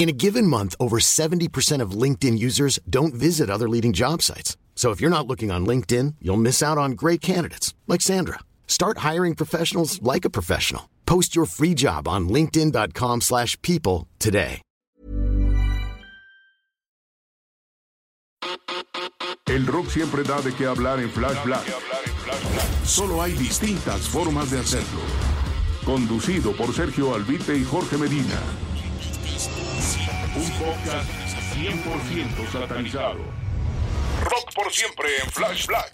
In a given month, over 70% of LinkedIn users don't visit other leading job sites. So if you're not looking on LinkedIn, you'll miss out on great candidates like Sandra. Start hiring professionals like a professional. Post your free job on linkedin.com/people today. El rock siempre da de qué hablar en Flash Black. Solo hay distintas formas de hacerlo. Conducido por Sergio Albite y Jorge Medina. Un podcast 100% satanizado. Rock por siempre en Flash Black.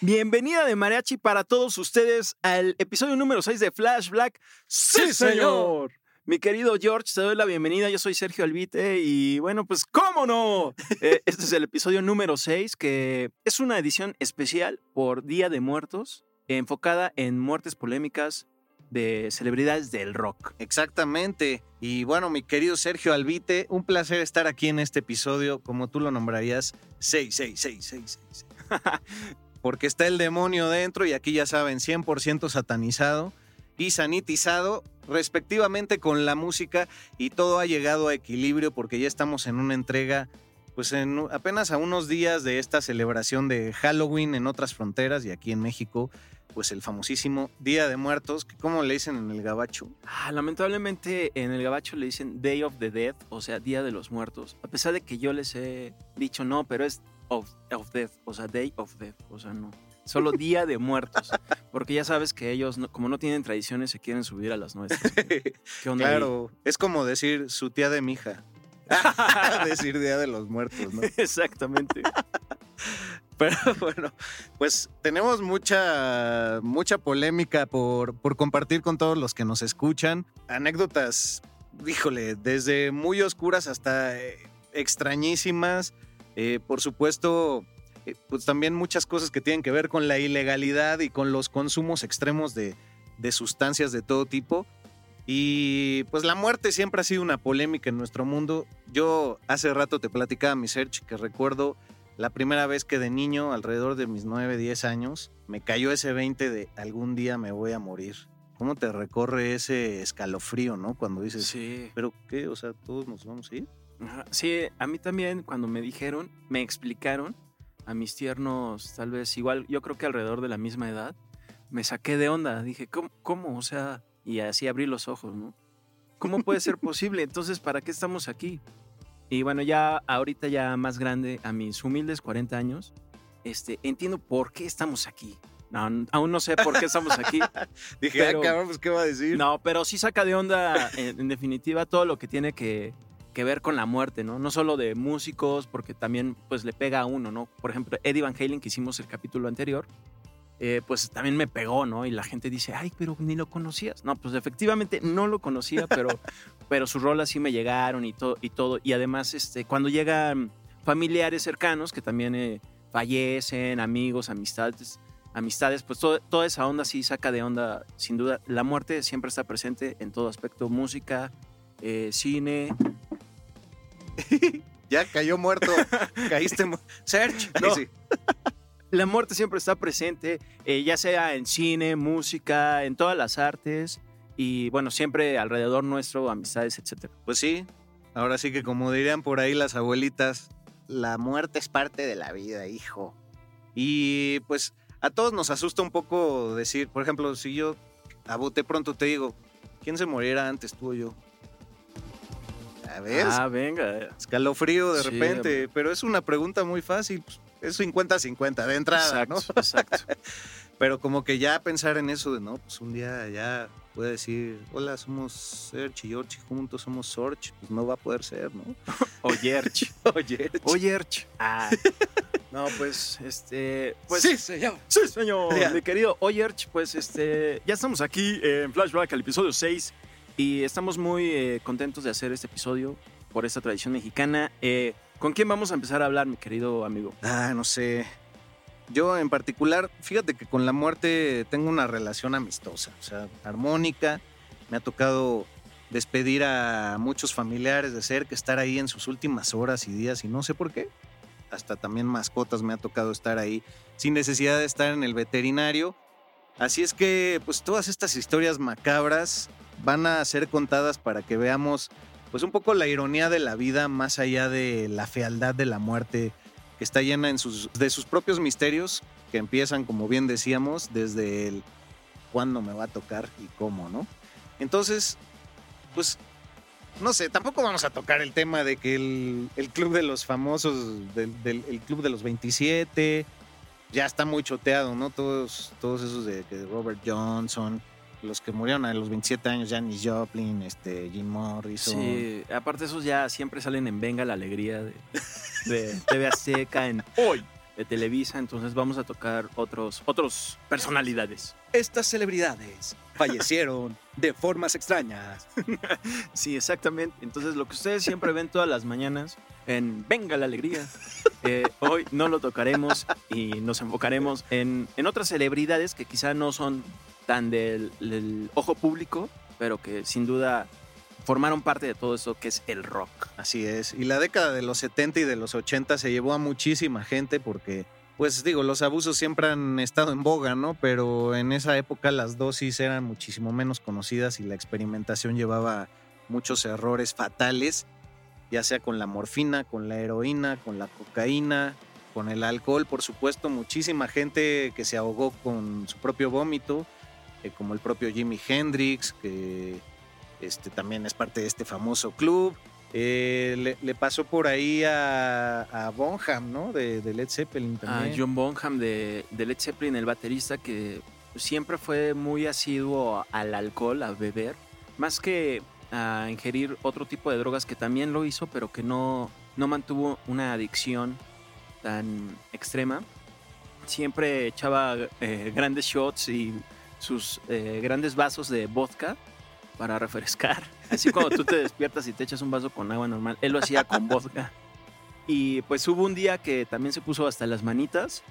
Bienvenida de Mariachi para todos ustedes al episodio número 6 de Flash Black. ¡Sí, señor! Mi querido George, te doy la bienvenida. Yo soy Sergio Albite y bueno, pues ¿cómo no? Eh, este es el episodio número 6 que es una edición especial por Día de Muertos enfocada en muertes polémicas de celebridades del rock. Exactamente. Y bueno, mi querido Sergio Albite, un placer estar aquí en este episodio, como tú lo nombrarías, 66666. Porque está el demonio dentro y aquí ya saben, 100% satanizado y sanitizado respectivamente con la música y todo ha llegado a equilibrio porque ya estamos en una entrega pues en apenas a unos días de esta celebración de Halloween en otras fronteras y aquí en México pues el famosísimo Día de Muertos, que ¿cómo le dicen en el gabacho? Ah, lamentablemente en el gabacho le dicen Day of the Dead, o sea, Día de los Muertos. A pesar de que yo les he dicho no, pero es of, of Death, o sea, Day of Death, o sea, no. Solo Día de Muertos. Porque ya sabes que ellos, no- como no tienen tradiciones, se quieren subir a las nuestras. ¿Qué onda ahí? Claro, es como decir su tía de mi hija. decir Día de los Muertos, ¿no? Exactamente. Pero bueno, pues tenemos mucha, mucha polémica por, por compartir con todos los que nos escuchan. Anécdotas, híjole, desde muy oscuras hasta eh, extrañísimas. Eh, por supuesto, eh, pues también muchas cosas que tienen que ver con la ilegalidad y con los consumos extremos de, de sustancias de todo tipo. Y pues la muerte siempre ha sido una polémica en nuestro mundo. Yo hace rato te platicaba, mi search, que recuerdo la primera vez que de niño, alrededor de mis 9, 10 años, me cayó ese 20 de algún día me voy a morir. ¿Cómo te recorre ese escalofrío, no? Cuando dices, Sí. ¿pero qué? O sea, ¿todos nos vamos a ir? Sí, a mí también cuando me dijeron, me explicaron, a mis tiernos, tal vez igual, yo creo que alrededor de la misma edad, me saqué de onda. Dije, ¿cómo? cómo? O sea, y así abrí los ojos, ¿no? ¿Cómo puede ser posible? Entonces, ¿para qué estamos aquí? Y bueno, ya ahorita ya más grande, a mis humildes 40 años, este, entiendo por qué estamos aquí. No, aún no sé por qué estamos aquí. Dije, Pero- ah, cabrón, pues, ¿qué va a decir? No, pero sí saca de onda, en, en definitiva, todo lo que tiene que, que ver con la muerte, ¿no? No solo de músicos, porque también pues le pega a uno, ¿no? Por ejemplo, Eddie Van Halen, que hicimos el capítulo anterior, eh, pues también me pegó, ¿no? Y la gente dice, ay, pero ni lo conocías. No, pues efectivamente no lo conocía, pero, pero sus rolas sí me llegaron y todo. Y, todo. y además, este, cuando llegan familiares cercanos que también eh, fallecen, amigos, amistades, amistades, pues todo- toda esa onda sí saca de onda, sin duda. La muerte siempre está presente en todo aspecto, música, eh, cine. Ya cayó muerto. Caíste mu- Search. No. Sí. La muerte siempre está presente, eh, ya sea en cine, música, en todas las artes y bueno, siempre alrededor nuestro, amistades, etcétera. Pues sí. Ahora sí que como dirían por ahí las abuelitas, la muerte es parte de la vida, hijo. Y pues a todos nos asusta un poco decir, por ejemplo, si yo a bote pronto te digo, ¿quién se moriera antes, tú o yo? A ver, Ah, venga. escalofrío de Sí, repente, hombre. pero es una pregunta muy fácil. pues, Es 50-50 de entrada, Exacto, ¿no? exacto. Pero como que ya pensar en eso de, no, pues un día ya puede decir, hola, somos Serge y George juntos somos Sorge, pues no va a poder ser, ¿no? Oyerch. Oye, Oyerch. Ah. No, pues, este. Pues, señor. Sí, señor. Mi querido Oyerch, pues este, ya estamos aquí en Flashback, al episodio 6. Y estamos muy eh, contentos de hacer este episodio por esta tradición mexicana. Eh, ¿Con quién vamos a empezar a hablar, mi querido amigo? Ah, no sé. Yo en particular, fíjate que con la muerte tengo una relación amistosa, o sea, armónica. Me ha tocado despedir a muchos familiares de cerca, estar ahí en sus últimas horas y días y no sé por qué. Hasta también mascotas me ha tocado estar ahí sin necesidad de estar en el veterinario. Así es que pues todas estas historias macabras van a ser contadas para que veamos pues un poco la ironía de la vida más allá de la fealdad de la muerte que está llena en sus, de sus propios misterios que empiezan como bien decíamos desde el cuándo me va a tocar y cómo, ¿no? Entonces, pues no sé, tampoco vamos a tocar el tema de que el, el club de los famosos, del, del el club de los 27, ya está muy choteado, ¿no? Todos, todos esos de, de Robert Johnson, los que murieron a los 27 años, Janis Joplin, este, Jim Morrison. Sí, aparte esos ya siempre salen en Venga la Alegría de, de TV Azteca, en Hoy de Televisa, entonces vamos a tocar otros, otros personalidades. Estas celebridades fallecieron de formas extrañas. Sí, exactamente. Entonces lo que ustedes siempre ven todas las mañanas en Venga la Alegría, eh, hoy no lo tocaremos y nos enfocaremos en, en otras celebridades que quizá no son tan del, del ojo público, pero que sin duda formaron parte de todo eso que es el rock. Así es. Y la década de los 70 y de los 80 se llevó a muchísima gente porque, pues digo, los abusos siempre han estado en boga, ¿no? Pero en esa época las dosis eran muchísimo menos conocidas y la experimentación llevaba muchos errores fatales, ya sea con la morfina, con la heroína, con la cocaína, con el alcohol, por supuesto, muchísima gente que se ahogó con su propio vómito, eh, como el propio Jimi Hendrix, que este, también es parte de este famoso club. Eh, le, le pasó por ahí a, a Bonham, ¿no? De, de Led Zeppelin a también. Ah, John Bonham de, de Led Zeppelin, el baterista que siempre fue muy asiduo al alcohol, a beber, más que a ingerir otro tipo de drogas que también lo hizo, pero que no, no mantuvo una adicción tan extrema. Siempre echaba eh, grandes shots y sus eh, grandes vasos de vodka para refrescar. Así cuando tú te despiertas y te echas un vaso con agua normal, él lo hacía con vodka. Y pues hubo un día que también se puso hasta las manitas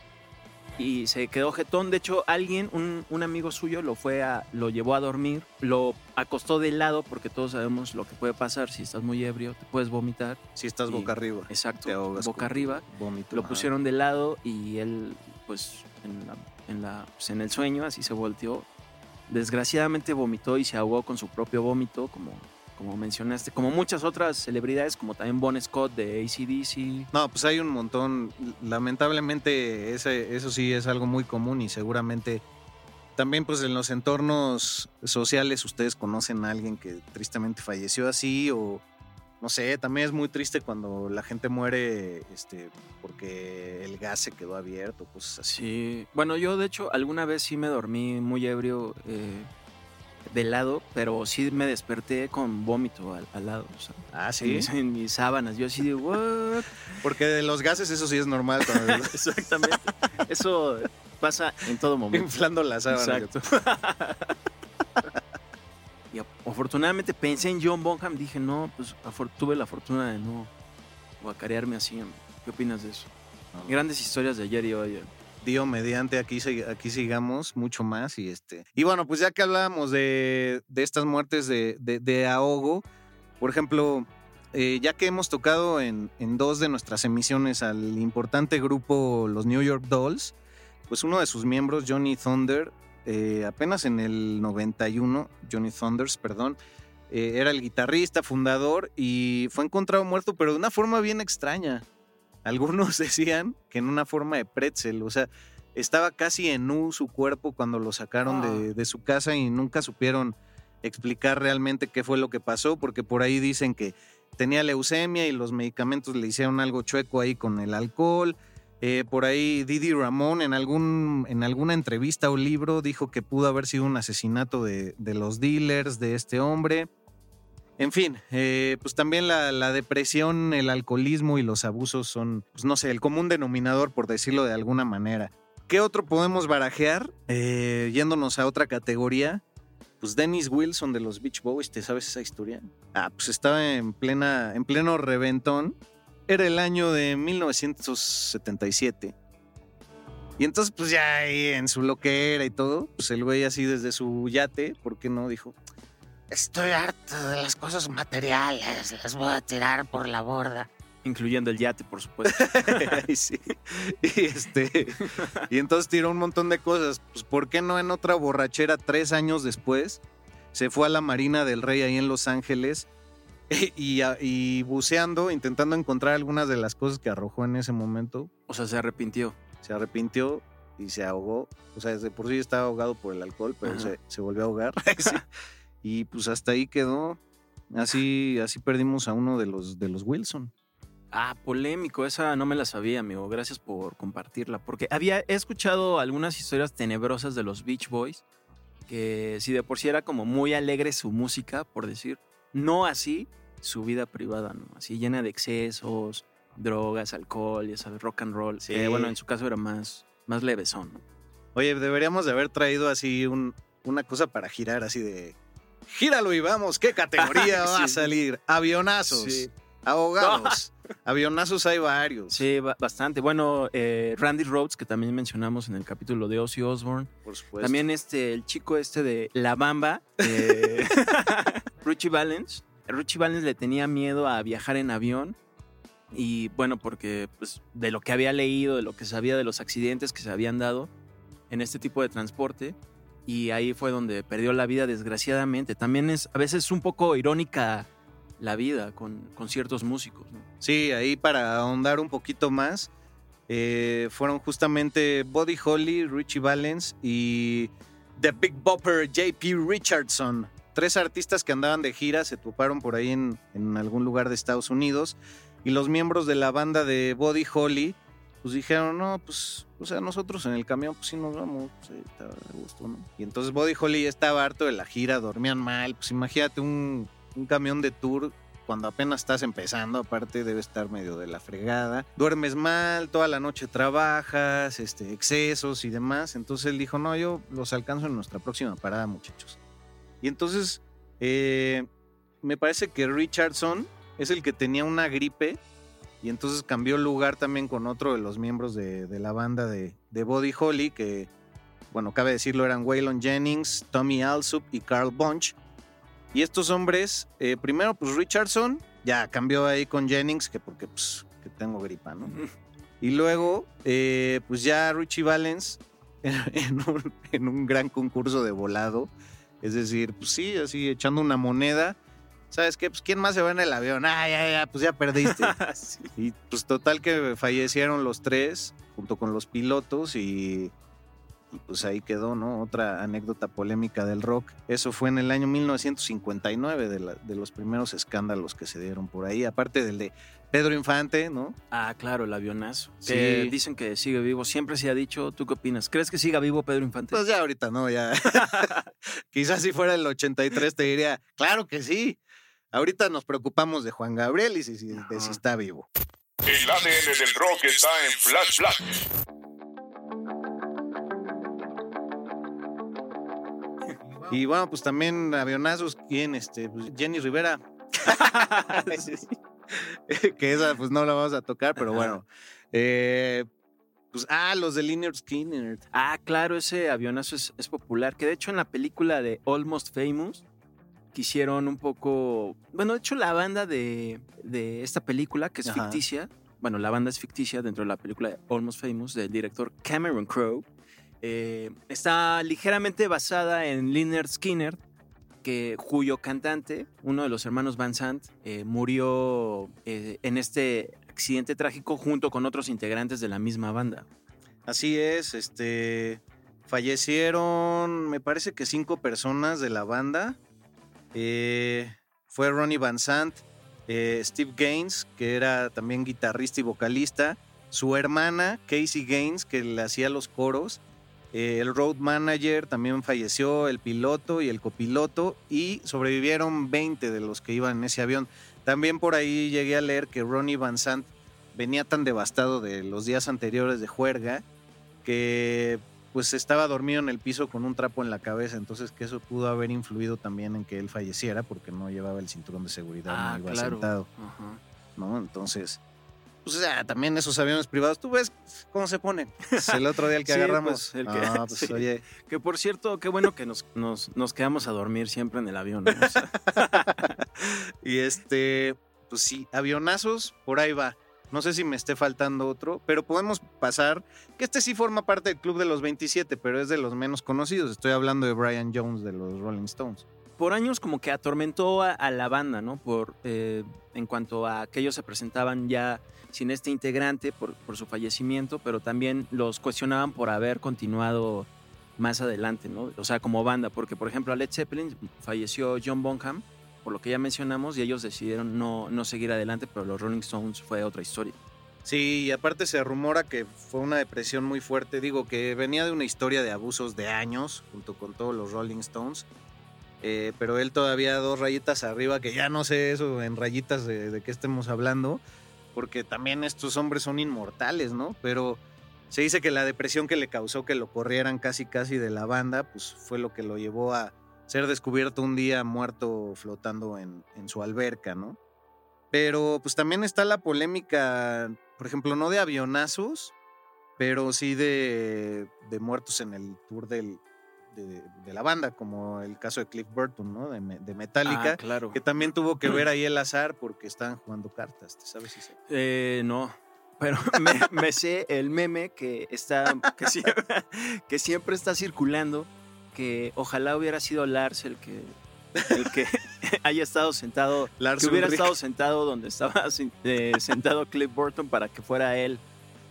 y se quedó jetón. De hecho, alguien, un, un amigo suyo, lo fue a, lo llevó a dormir, lo acostó de lado porque todos sabemos lo que puede pasar si estás muy ebrio, te puedes vomitar. Si estás Y- boca arriba. Exacto, Te ahogas boca arriba. Vómito. Lo pusieron de lado y él, pues, en, la, en, la- pues, en el sueño, así se volteó. Desgraciadamente vomitó y se ahogó con su propio vómito, como, como mencionaste, como muchas otras celebridades, como también Bon Scott de ACDC. No, pues hay un montón. Lamentablemente ese, eso sí es algo muy común y seguramente también pues en los entornos sociales ustedes conocen a alguien que tristemente falleció así o no sé, también es muy triste cuando la gente muere este, porque el gas se quedó abierto, cosas así. Sí, bueno, yo de hecho alguna vez sí me dormí muy ebrio eh, de lado, pero sí me desperté con vómito al, al lado, o sea, Ah, en, sí. mis, en mis sábanas. Yo así de, ¿what? Porque de los gases eso sí es normal. Exactamente. Eso pasa en todo momento. inflando la sábana. Exacto. y afortunadamente pensé en John Bonham, dije, no, pues tuve la fortuna de no guacarearme así. ¿Qué opinas de eso? Grandes historias de ayer y hoy. Dio mediante aquí, aquí sigamos mucho más y este y bueno pues ya que hablábamos de, de estas muertes de, de- de ahogo por ejemplo eh, ya que hemos tocado en, en dos de nuestras emisiones al importante grupo los New York Dolls pues uno de sus miembros Johnny Thunder eh, apenas en el 91 Johnny Thunders perdón eh, era el guitarrista fundador y fue encontrado muerto pero de una forma bien extraña algunos decían que en una forma de pretzel, o sea, estaba casi en nu su cuerpo cuando lo sacaron de, de su casa y nunca supieron explicar realmente qué fue lo que pasó, porque por ahí dicen que tenía leucemia y los medicamentos le hicieron algo chueco ahí con el alcohol. Eh, por ahí Didi Ramón en, algún, en alguna entrevista o libro dijo que pudo haber sido un asesinato de, los dealers de este hombre. En fin, eh, pues también la, la depresión, el alcoholismo y los abusos son, pues no sé, el común denominador, por decirlo de alguna manera. ¿Qué otro podemos barajear? Eh, yéndonos a otra categoría. pues Dennis Wilson de los Beach Boys, ¿te sabes esa historia? Ah, pues estaba en plena, en pleno reventón. Era el año de 1977. Y entonces, pues ya ahí en su loquera y todo, pues el güey así desde su yate, ¿por qué no? Dijo, Estoy harto de las cosas materiales, las voy a tirar por la borda. Incluyendo el yate, por supuesto. y, sí, y, este, y entonces tiró un montón de cosas. Pues, ¿por qué no en otra borrachera tres años después? Se fue a la Marina del Rey ahí en Los Ángeles y, y buceando, intentando encontrar algunas de las cosas que arrojó en ese momento. O sea, se arrepintió. Se arrepintió y se ahogó. O sea, desde por sí estaba ahogado por el alcohol, pero se, se, volvió a ahogar. sí. Y pues hasta ahí quedó. Así, así perdimos a uno de los, de los Wilson. Ah, polémico, esa no me la sabía, amigo. Gracias por compartirla. Porque había he escuchado algunas historias tenebrosas de los Beach Boys, que si de por sí era como muy alegre su música, por decir, no así su vida privada, ¿no? Así llena de excesos, drogas, alcohol, ya sabes, rock and roll. Sí. Que, bueno, en su caso era más, más levesón, ¿no? Oye, deberíamos de haber traído así un, una cosa para girar, así de gíralo y vamos, ¿qué categoría va a salir? Avionazos, sí. ahogados. No. Avionazos hay varios. Sí, bastante. Bueno, eh, Randy Rhodes, que también mencionamos en el capítulo de Ozzy Osbourne. Por supuesto. También este, el chico este de La Bamba, eh, Richie Valens. Richie Valens le tenía miedo a viajar en avión. Y bueno, porque pues, de lo que había leído, de lo que sabía de los accidentes que se habían dado en este tipo de transporte, y ahí fue donde perdió la vida desgraciadamente. También es a veces un poco irónica la vida con, con ciertos músicos. Sí, ahí para ahondar un poquito más, eh, fueron justamente Buddy Holly, Richie Valens y The Big Bopper JP Richardson. Tres artistas que andaban de gira, se toparon por ahí en, algún lugar de Estados Unidos y los miembros de la banda de Buddy Holly pues dijeron, no, pues, o sea, nosotros en el camión, pues sí nos vamos, sí, estaba de gusto, ¿no? Y entonces Buddy Holly ya estaba harto de la gira, dormían mal, pues imagínate un, un camión de tour cuando apenas estás empezando, aparte debe estar medio de la fregada. Duermes mal, toda la noche trabajas, este, excesos y demás. Entonces él dijo, no, yo los alcanzo en nuestra próxima parada, muchachos. Y entonces, eh, me parece que Richardson es el que tenía una gripe y entonces cambió lugar también con otro de los miembros de, de la banda de, de, Body Holly, que, bueno, cabe decirlo, eran Waylon Jennings, Tommy Alsup y Carl Bunch. Y estos hombres, eh, primero, pues Richardson, ya cambió ahí con Jennings, que porque pues que tengo gripa, ¿no? Y luego, eh, pues ya Richie Valens en, en, un, en un gran concurso de volado, es decir, pues sí, así echando una moneda. ¿Sabes qué? Pues ¿quién más se va en el avión? Ah, ya, ya, pues ya perdiste. sí. Y pues total que fallecieron los tres junto con los pilotos y, y, pues ahí quedó, ¿no? Otra anécdota polémica del rock. Eso fue en el año 1959 de, la, de los primeros escándalos que se dieron por ahí, aparte del de Pedro Infante, ¿no? Ah, claro, el avionazo. Sí. Que dicen que sigue vivo. Siempre se ha dicho. ¿Tú qué opinas? ¿Crees que siga vivo Pedro Infante? Pues ya ahorita no, ya. Quizás si fuera el 83 te diría, claro que sí. Ahorita nos preocupamos de Juan Gabriel y si, si, de si está vivo. El ADN del rock está en Flash Black. Y bueno, pues también avionazos, ¿quién? Este, pues Jenny Rivera. que esa pues no la vamos a tocar, pero bueno. Eh, pues, ah, los de Lynyrd Skinner. Ah, claro, ese avionazo es, es, popular. Que de hecho en la película de Almost Famous quisieron un poco. Bueno, de hecho, la banda de, de esta película, que es Ajá. ficticia. Bueno, la banda es ficticia dentro de la película de Almost Famous del director Cameron Crowe. Eh, está ligeramente basada en Lynyrd Skinner, que, cuyo cantante, uno de los hermanos Van Sant, eh, murió eh, en este accidente trágico junto con otros integrantes de la misma banda. Así es, este fallecieron, me parece que cinco personas de la banda. Eh, fue Ronnie Van Sant, Steve Gaines, que era también guitarrista y vocalista, su hermana Casey Gaines, que le hacía los coros, eh, el road manager también falleció, el piloto y el copiloto, y sobrevivieron 20 de los que iban en ese avión. También por ahí llegué a leer que Ronnie Van Sant venía tan devastado de los días anteriores de juerga que pues estaba dormido en el piso con un trapo en la cabeza, entonces que eso pudo haber influido también en que él falleciera porque no llevaba el cinturón de seguridad, Ah, no iba claro. sentado. ¿no? Entonces, pues o sea, también esos aviones privados, tú ves cómo se ponen. Es el otro día el que Sí, agarramos. pues, el que- Ah, pues, sí. oye, Que por cierto, qué bueno que nos, nos, nos quedamos a dormir siempre en el avión. ¿no? O sea, y este, pues sí, avionazos, por ahí va. No sé si me esté faltando otro, pero podemos pasar, que este sí forma parte del club de los 27, pero es de los menos conocidos. Estoy hablando de Brian Jones de los Rolling Stones. por años como que atormentó a, a la banda, ¿no? Por, eh, en cuanto a que ellos se presentaban ya sin este integrante por, su fallecimiento, pero también los cuestionaban por haber continuado más adelante, ¿no? O sea, como banda, porque por ejemplo a Led Zeppelin falleció John Bonham, por lo que ya mencionamos, y ellos decidieron no, seguir adelante, pero los Rolling Stones fue otra historia. Sí, y aparte se rumora que fue una depresión muy fuerte. Digo que venía de una historia de abusos de años, junto con todos los Rolling Stones. Eh, pero él todavía dos rayitas arriba, que ya no sé eso en rayitas de qué estemos hablando, porque también estos hombres son inmortales, ¿no? Pero se dice que la depresión que le causó que lo corrieran casi casi de la banda, pues fue lo que lo llevó a ser descubierto un día muerto flotando en, su alberca, ¿no? Pero pues también está la polémica, por ejemplo, no de avionazos, pero sí de muertos en el tour del, de, de la banda, como el caso de Cliff Burton, ¿no? De, Metallica, Ah, claro. que también tuvo que ver ahí el azar porque estaban jugando cartas, ¿te sabes si Eh, no. Pero me, me sé el meme que está que siempre, que siempre está circulando que ojalá hubiera sido Lars el que el que haya estado sentado Lars que hubiera Ulrich. estado sentado donde estaba eh, sentado Cliff Burton para que fuera él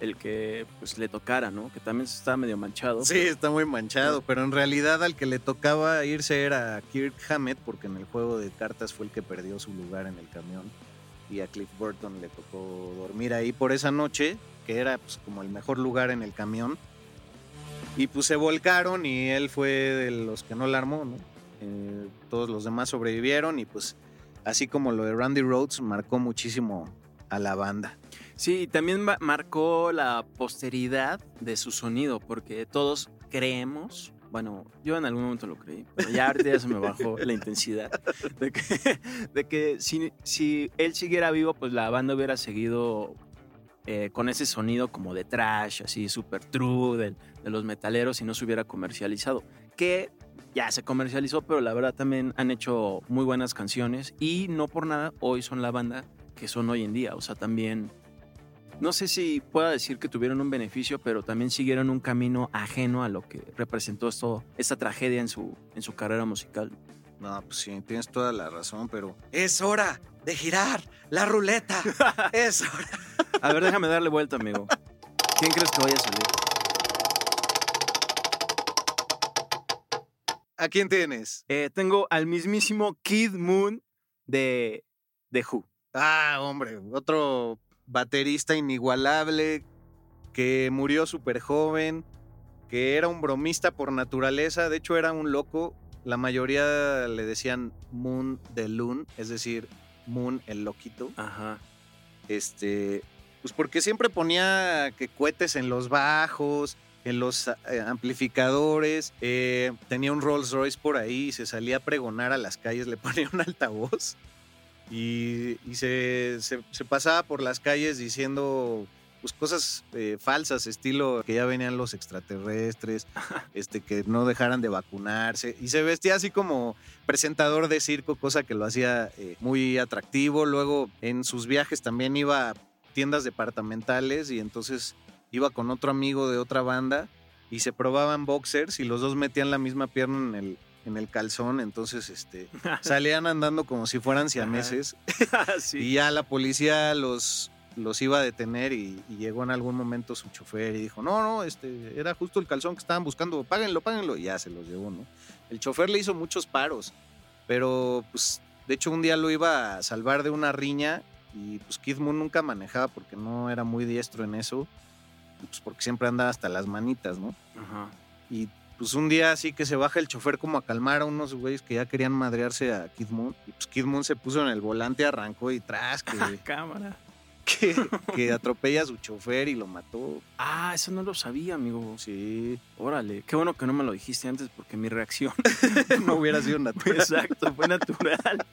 el que pues le tocara, ¿no? Que también está medio manchado. Sí, está muy manchado, pero en realidad al que le tocaba irse era a Kirk Hammett, porque en el juego de cartas fue el que perdió su lugar en el camión. Y a Cliff Burton le tocó dormir ahí por esa noche, que era pues, como el mejor lugar en el camión. Y pues se volcaron y él fue de los que no la armó, ¿no? Eh, todos los demás sobrevivieron y pues así como lo de Randy Rhodes marcó muchísimo a la banda. Sí, también ma- marcó la posteridad de su sonido, porque todos creemos, bueno, yo en algún momento lo creí, pero ya ahorita ya se me bajó la intensidad, de que, de que si, si él siguiera vivo, pues la banda hubiera seguido eh, con ese sonido como de trash, así super true del- de, los metaleros y no se hubiera comercializado. Que ya se comercializó, pero la verdad también han hecho muy buenas canciones y no por nada hoy son la banda que son hoy en día. O sea, también, no sé si pueda decir que tuvieron un beneficio, pero también siguieron un camino ajeno a lo que representó esto, esta tragedia en su, en su carrera musical. No, pues sí, tienes toda la razón, pero Es hora de girar la ruleta. Es hora. A ver, déjame darle vuelta, amigo. ¿Quién crees que vaya a salir? ¿a quién tienes? Eh, tengo al mismísimo Kid Moon de, de Who. Ah, hombre, otro baterista inigualable que murió súper joven, que era un bromista por naturaleza, de hecho era un loco. La mayoría le decían Moon de Loon, es decir, Moon el loquito. Ajá. Este, pues porque siempre ponía que cohetes en los bajos, en los eh, amplificadores, eh, tenía un Rolls Royce por ahí, se salía a pregonar a las calles, le ponía un altavoz y, y se, se- se pasaba por las calles diciendo pues cosas eh, falsas, estilo que ya venían los extraterrestres, este que no dejaran de vacunarse y se vestía así como presentador de circo, cosa que lo hacía eh, muy atractivo. Luego en sus viajes también iba a tiendas departamentales y entonces iba con otro amigo de otra banda y se probaban boxers y los dos metían la misma pierna en el, en el calzón, entonces este, salían andando como si fueran siameses sí. y ya la policía los, los iba a detener y, y llegó en algún momento su chofer y dijo, no, no, este, era justo el calzón que estaban buscando, páguenlo, páguenlo, y ya se los llevó, ¿no? El chofer le hizo muchos paros, pero pues de hecho un día lo iba a salvar de una riña y pues Kid Moon nunca manejaba porque no era muy diestro en eso, pues porque siempre andaba hasta las manitas, ¿no? Ajá. Y pues un día así que se baja el chofer como a calmar a unos güeyes que ya querían madrearse a Kid Moon. Y pues Kid Moon se puso en el volante, arrancó y tras que... Cámara. que, que atropella a su chofer y lo mató. Ah, eso no lo sabía, amigo. Sí, Órale, qué bueno que no me lo dijiste antes porque mi reacción. no hubiera sido natural. Exacto, fue natural.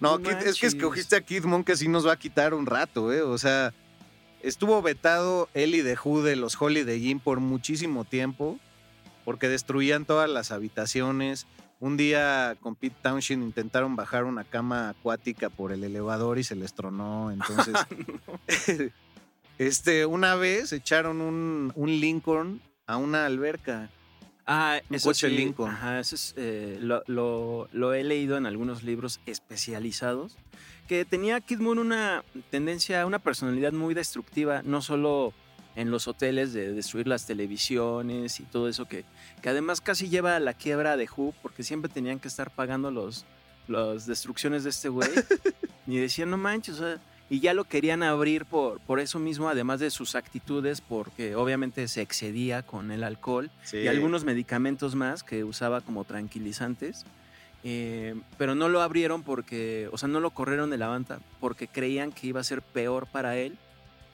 No, Kid- es que escogiste a Kid Moon que sí nos va a quitar un rato, ¿eh? O sea, estuvo vetado él y The Who de los Holiday Inn por muchísimo tiempo porque destruían todas las habitaciones. Un día con Pete Townshend intentaron bajar una cama acuática por el elevador y se les tronó. Entonces, este, una vez echaron un, un Lincoln a una alberca. Ah, Un eso coche sí, Lincoln. Ajá, eso es, eh, lo, lo- lo he leído en algunos libros especializados. Que tenía Kid Moon una tendencia, una personalidad muy destructiva, no solo en los hoteles de destruir las televisiones y todo eso, que, que además casi lleva a la quiebra de Who, porque siempre tenían que estar pagando los, las destrucciones de este güey. y decían, no manches, o sea, y ya lo querían abrir por, por eso mismo, además de sus actitudes, porque obviamente se excedía con el alcohol y algunos medicamentos más que usaba como tranquilizantes. Eh, pero no lo abrieron porque, o sea, no lo corrieron de la banda porque creían que iba a ser peor para él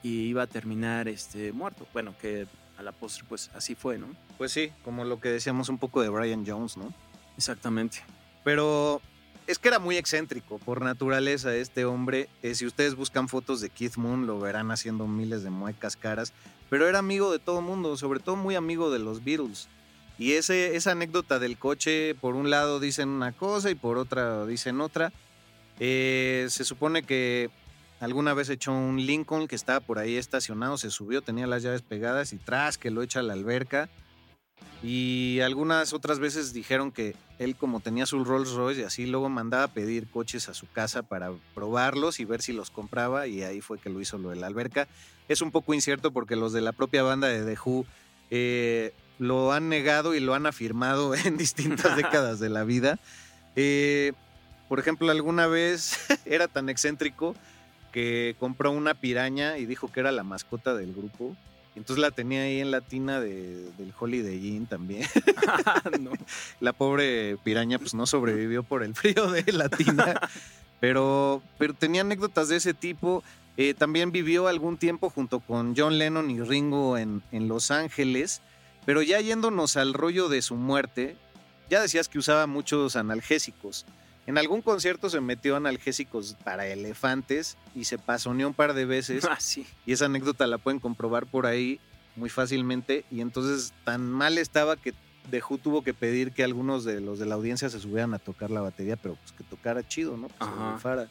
y iba a terminar este, muerto. Bueno, que a la postre, pues así fue, ¿no? Pues sí, como lo que decíamos un poco de Brian Jones, ¿no? Exactamente. Pero es que era muy excéntrico por naturaleza este hombre. Eh, si ustedes buscan fotos de Keith Moon, lo verán haciendo miles de muecas caras. Pero era amigo de todo mundo, sobre todo muy amigo de los Beatles. Y ese, esa anécdota del coche, por un lado dicen una cosa y por otra dicen otra. Eh, se supone que alguna vez echó un Lincoln que estaba por ahí estacionado, se subió, tenía las llaves pegadas y tras que lo echa a la alberca. Y algunas otras veces dijeron que él como tenía su Rolls Royce y así luego mandaba a pedir coches a su casa para probarlos y ver si los compraba y ahí fue que lo hizo lo de la alberca. Es un poco incierto porque los de la propia banda de The Who eh, lo han negado y lo han afirmado en distintas décadas de la vida. Eh, por ejemplo, alguna vez era tan excéntrico que compró una piraña y dijo que era la mascota del grupo. Entonces la tenía ahí en la tina de- del Holiday Inn también. No. La pobre piraña pues no sobrevivió por el frío de la tina. pero, pero tenía anécdotas de ese tipo. Eh, también vivió algún tiempo junto con John Lennon y Ringo en, en Los Ángeles. Pero ya yéndonos al rollo de su muerte, ya decías que usaba muchos analgésicos. En algún concierto se metió analgésicos para elefantes y se pasoneó un par de veces. Ah, sí. Y esa anécdota la pueden comprobar por ahí muy fácilmente. Y entonces tan mal estaba que The Who tuvo que pedir que algunos de los de la audiencia se subieran a tocar la batería, pero pues que tocara chido, ¿no? Que rifara.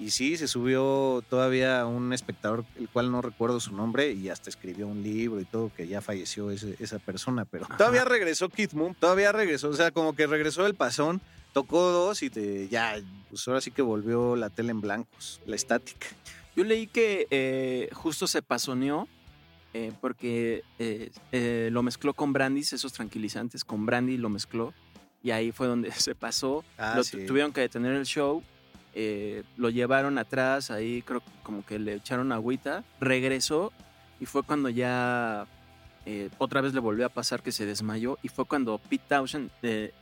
Y sí, se subió todavía un espectador, el cual no recuerdo su nombre, y hasta escribió un libro y todo, que ya falleció ese- esa persona, pero Ajá. todavía regresó Keith Moon, todavía regresó, o sea, como que regresó el pasón, tocó dos y te, ya, pues ahora sí que volvió la tele en blancos, la estática. Yo leí que eh, justo se pasoneó eh, porque eh, eh, lo mezcló con brandis, esos tranquilizantes, con brandy lo mezcló y ahí fue donde se pasó. Ah, lo sí. tuvieron que detener el show, eh, lo llevaron atrás, ahí creo que como que le echaron agüita, regresó y fue cuando ya eh, otra vez le volvió a pasar que se desmayó y fue cuando Pete Townshend eh,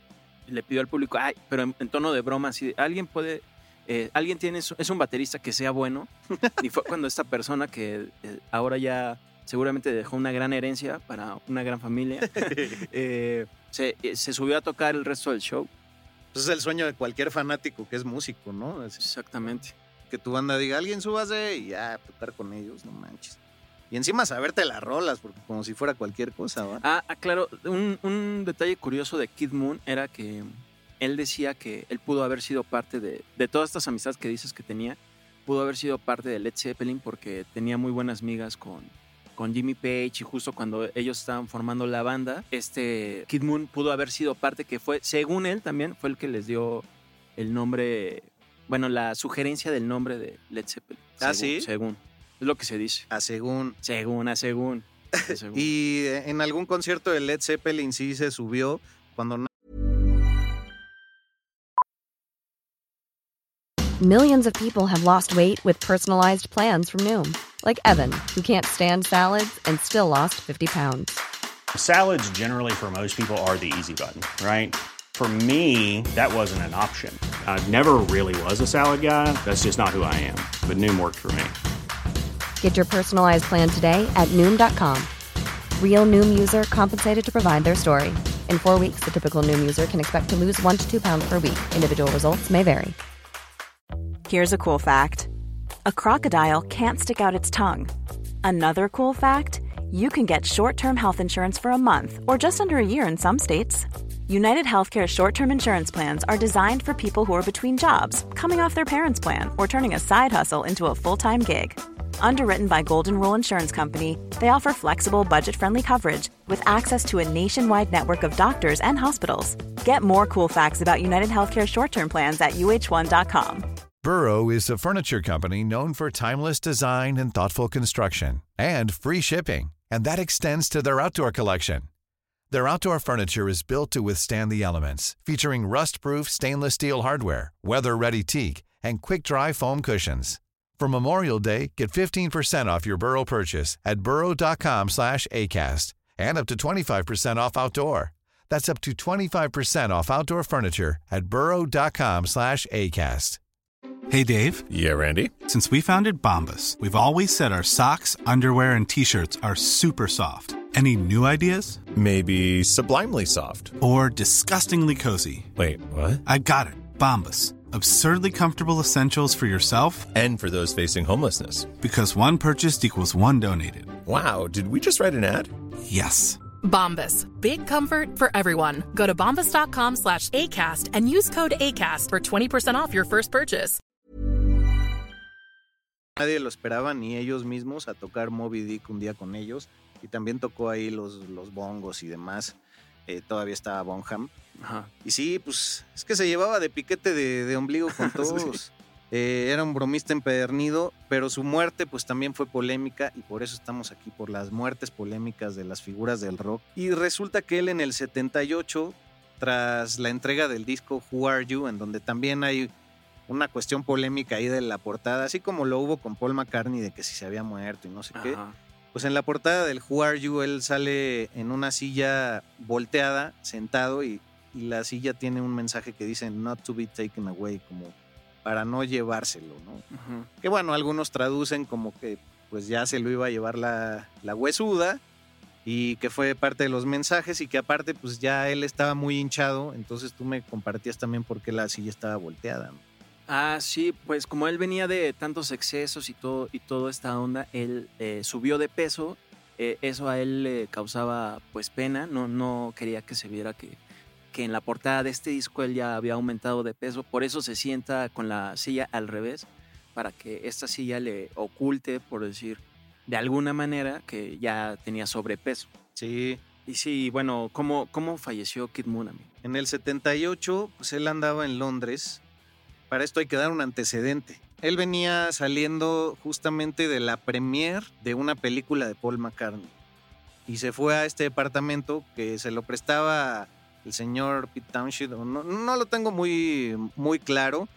le pidió al público, ay, pero en, en tono de broma, así, de, alguien puede, eh, alguien tiene, su- es un baterista que sea bueno y fue cuando esta persona que eh, ahora ya seguramente dejó una gran herencia para una gran familia, eh, se, se subió a tocar el resto del show. Pues es el sueño de cualquier fanático que es músico, ¿no? Es Exactamente. que tu banda diga, alguien súbase y ya, tocar con ellos, no manches. Y encima saberte las rolas, porque como si fuera cualquier cosa, ¿va? Ah, ah, claro, un, un detalle curioso de Kid Moon era que él decía que él pudo haber sido parte de, de todas estas amistades que dices que tenía, pudo haber sido parte de Led Zeppelin porque tenía muy buenas migas con, con Jimmy Page y justo cuando ellos estaban formando la banda, este Kid Moon pudo haber sido parte que fue, según él también, fue el que les dio el nombre, bueno, la sugerencia del nombre de Led Zeppelin. Ah, según- ¿sí? Según. Es lo que se dice. A según. Según, a según. a según. Y eh, en algún concierto de Led Zeppelin sí se subió cuando Millions of people have lost weight with personalized plans from Noom, like Evan, who can't stand salads and still lost 50 pounds. Salads, generally, for most people, are the easy button, right? For me, that wasn't an option. I never really was a salad guy. That's just not who I am. But Noom worked for me. Get your personalized plan today at Noom.com. Real Noom user compensated to provide their story. In four weeks, the typical Noom user can expect to lose one to two pounds per week. Individual results may vary. Here's a cool fact a crocodile can't stick out its tongue. Another cool fact you can get short term health insurance for a month or just under a year in some states. United Healthcare short term insurance plans are designed for people who are between jobs, coming off their parents' plan, or turning a side hustle into a full time gig. Underwritten by Golden Rule Insurance Company, they offer flexible, budget friendly coverage with access to a nationwide network of doctors and hospitals. Get more cool facts about United Healthcare short term plans at uh1.com. Burrow is a furniture company known for timeless design and thoughtful construction and free shipping, and that extends to their outdoor collection. Their outdoor furniture is built to withstand the elements, featuring rust-proof stainless steel hardware, weather-ready teak, and quick-dry foam cushions. For Memorial Day, get 15% off your Burrow purchase at burrow.com slash ACAST and up to 25% off outdoor. That's up to 25% off outdoor furniture at burrow.com slash ACAST. Hey, Dave. Yeah, Randy. Since we founded Bombus, we've always said our socks, underwear, and T-shirts are super soft. Any new ideas? Maybe sublimely soft. Or disgustingly cozy. Wait, what? I got it. Bombus. Absurdly comfortable essentials for yourself and for those facing homelessness. Because one purchased equals one donated. Wow, did we just write an ad? Yes. Bombas. Big comfort for everyone. Go to bombas.com slash ACAST and use code ACAST for 20% off your first purchase. Nadie lo esperaba, ni ellos mismos, a tocar Moby Dick un día con ellos. Y también tocó ahí los, los bongos y demás. Eh, todavía estaba Bonham. Ajá. Y sí, pues es que se llevaba de piquete de, de ombligo con todos. Sí. Eh, era un bromista empedernido, pero su muerte pues también fue polémica y por eso estamos aquí, por las muertes polémicas de las figuras del rock. Y resulta que él en el 78, tras la entrega del disco Who Are You, en donde también hay una cuestión polémica ahí de la portada, así como lo hubo con Paul McCartney de que si se había muerto y no sé qué. Pues en la portada del Who Are You, él sale en una silla volteada, sentado, y, y la silla tiene un mensaje que dice Not to be taken away, como para no llevárselo, ¿no? Que bueno, algunos traducen como que pues ya se lo iba a llevar la, la huesuda y que fue parte de los mensajes y que aparte pues ya él estaba muy hinchado, entonces tú me compartías también por qué la silla estaba volteada. ¿no? Ah, sí, pues como él venía de tantos excesos y todo y toda esta onda, él eh, subió de peso. eh, eso a él le causaba pues pena. No, no quería que se viera que, que en la portada de este disco él ya había aumentado de peso. Por eso se sienta con la silla al revés, para que esta silla le oculte, por decir, de alguna manera que ya tenía sobrepeso. Sí. Y sí, bueno, ¿cómo, cómo falleció Kid Moon? amigo? En el 78, pues él andaba en Londres. Para esto hay que dar un antecedente. Él venía saliendo justamente de la premiere de una película de Paul McCartney. Y se fue a este departamento que se lo prestaba el señor Pete Townshend. No, lo tengo muy, muy claro,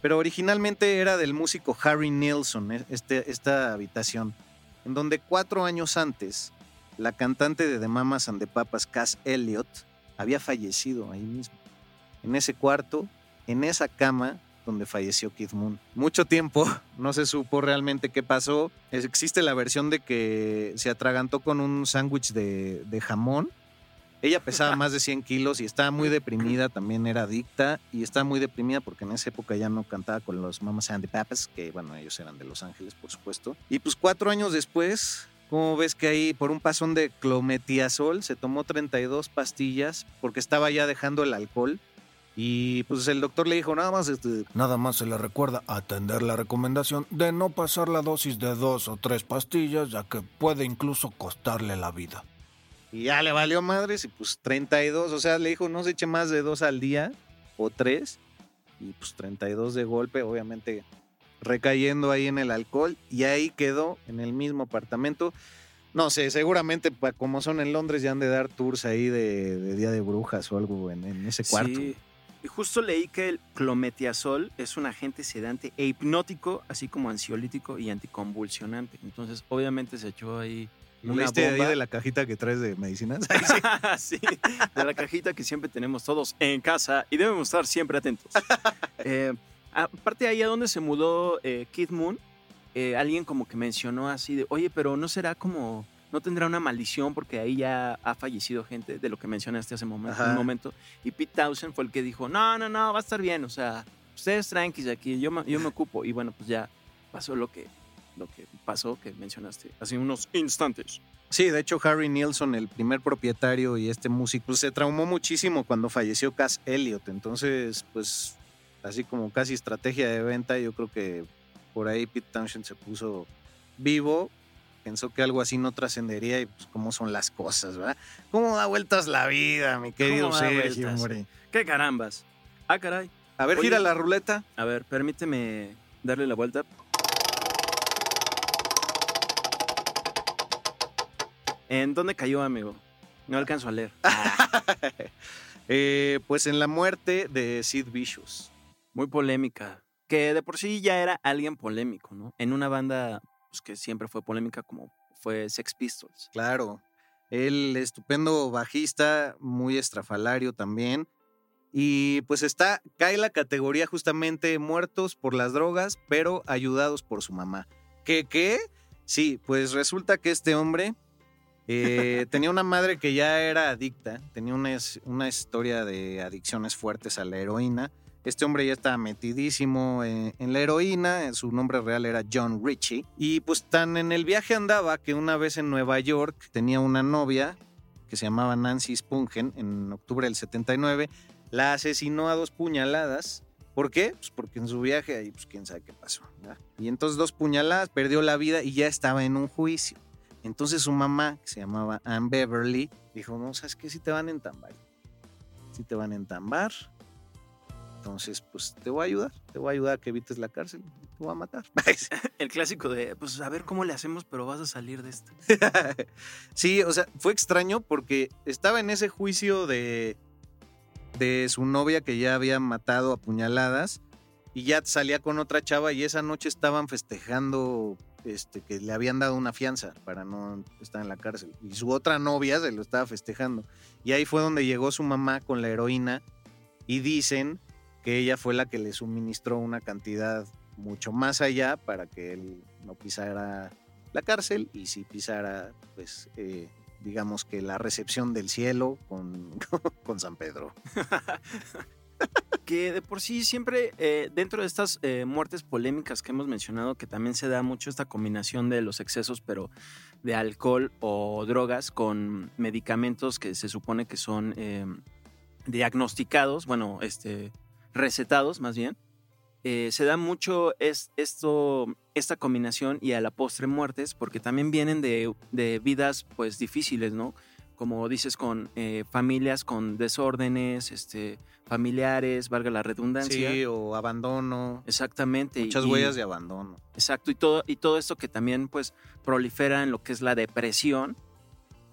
pero originalmente era del músico Harry Nilsson, eh, este, esta habitación, en donde cuatro años antes la cantante de The Mamas and the Papas, Cass Elliot, había fallecido ahí mismo. En ese cuarto, en esa cama donde falleció Kid Moon. Mucho tiempo no se supo realmente qué pasó. Existe la versión de que se atragantó con un sándwich de jamón. Ella pesaba más de 100 kilos y estaba muy deprimida, también era adicta y estaba muy deprimida porque en esa época ya no cantaba con los Mamas and the Papas, que bueno, ellos eran de Los Ángeles, por supuesto. Y pues cuatro años después, ¿cómo ves que ahí por un pasón de clometiazol se tomó 32 pastillas porque estaba ya dejando el alcohol? Y pues el doctor le dijo, nada más, este, Nada más se le recuerda atender la recomendación de no pasar la dosis de dos o tres pastillas, ya que puede incluso costarle la vida. Y ya le valió madres y pues 32, o sea, le dijo no se eche más de dos al día o tres y pues 32 de golpe, obviamente recayendo ahí en el alcohol y ahí quedó en el mismo apartamento. No sé, seguramente como son en Londres ya han de dar tours ahí de, Día de Brujas o algo en, en ese cuarto. Sí. Justo leí que el clometiazol es un agente sedante e hipnótico, así como ansiolítico y anticonvulsionante. Entonces, obviamente se echó ahí ¿Lo leíste ahí bomba. de la cajita que traes de medicinas? sí, de la cajita que siempre tenemos todos en casa y debemos estar siempre atentos. Eh, aparte ahí a donde se mudó eh, Kid Moon, eh, alguien como que mencionó así de, oye, pero no será como, no tendrá una maldición porque ahí ya ha fallecido gente de lo que mencionaste hace momen- Ajá. un momento. Y Pete Townsend fue el que dijo, no, no, no, va a estar bien, o sea, ustedes tranquis aquí, yo me, yo me ocupo. Y bueno, pues ya pasó lo que, lo que pasó que mencionaste hace unos instantes. Sí, de hecho Harry Nilsson, el primer propietario y este músico, pues, se traumó muchísimo cuando falleció Cass Elliot. Entonces, pues, así como casi estrategia de venta, yo creo que por ahí Pete Townshend se puso vivo, pensó que algo así no trascendería y pues cómo son las cosas, ¿verdad? ¿Cómo da vueltas la vida, mi querido ¿Cómo da Sergio, hombre? ¡Qué carambas! Ah, caray. A ver, Oye, gira la ruleta. A ver, permíteme darle la vuelta. ¿En dónde cayó, amigo? No alcanzo a leer. Eh, pues en la muerte de Sid Vicious. Muy polémica. Que de por sí ya era alguien polémico, ¿no? En una banda pues, que siempre fue polémica como fue Sex Pistols. Claro. El estupendo bajista, muy estrafalario también. Y pues está, cae la categoría justamente muertos por las drogas, pero ayudados por su mamá. ¿Qué qué? Sí, pues resulta que este hombre eh, tenía una madre que ya era adicta, tenía una, una historia de adicciones fuertes a la heroína. Este hombre ya estaba metidísimo en, en la heroína, su nombre real era John Ritchie. Y pues tan en el viaje andaba que una vez en Nueva York tenía una novia que se llamaba Nancy Spungen en octubre del 79. La asesinó a dos puñaladas. ¿Por qué? Pues porque en su viaje ahí, pues quién sabe qué pasó. ¿verdad? Y entonces dos puñaladas, perdió la vida y ya estaba en un juicio. Entonces su mamá, que se llamaba Ann Beverly, dijo, no, ¿sabes qué? Si te van a entambar. Si te van a entambar. Entonces, pues te voy a ayudar. Te voy a ayudar a que evites la cárcel. Te voy a matar. El clásico de, pues a ver cómo le hacemos, pero vas a salir de esto. sí, o sea, fue extraño porque estaba en ese juicio de, de su novia que ya había matado a puñaladas y ya salía con otra chava y esa noche estaban festejando este, que le habían dado una fianza para no estar en la cárcel. Y su otra novia se lo estaba festejando. Y ahí fue donde llegó su mamá con la heroína y dicen que ella fue la que le suministró una cantidad mucho más allá para que él no pisara la cárcel y si pisara, pues, eh, digamos que la recepción del cielo con, con San Pedro. que de por sí siempre eh, dentro de estas eh, muertes polémicas que hemos mencionado, que también se da mucho esta combinación de los excesos, pero de alcohol o drogas con medicamentos que se supone que son eh, diagnosticados, bueno, este, recetados más bien. Eh, se da mucho es, esto, esta combinación y a la postre muertes, porque también vienen de, de vidas pues difíciles, ¿no? Como dices, con eh, familias con desórdenes, este, familiares, valga la redundancia. Sí, o abandono. Exactamente. Muchas y- huellas de abandono. Exacto, y todo, y todo esto que también pues prolifera en lo que es la depresión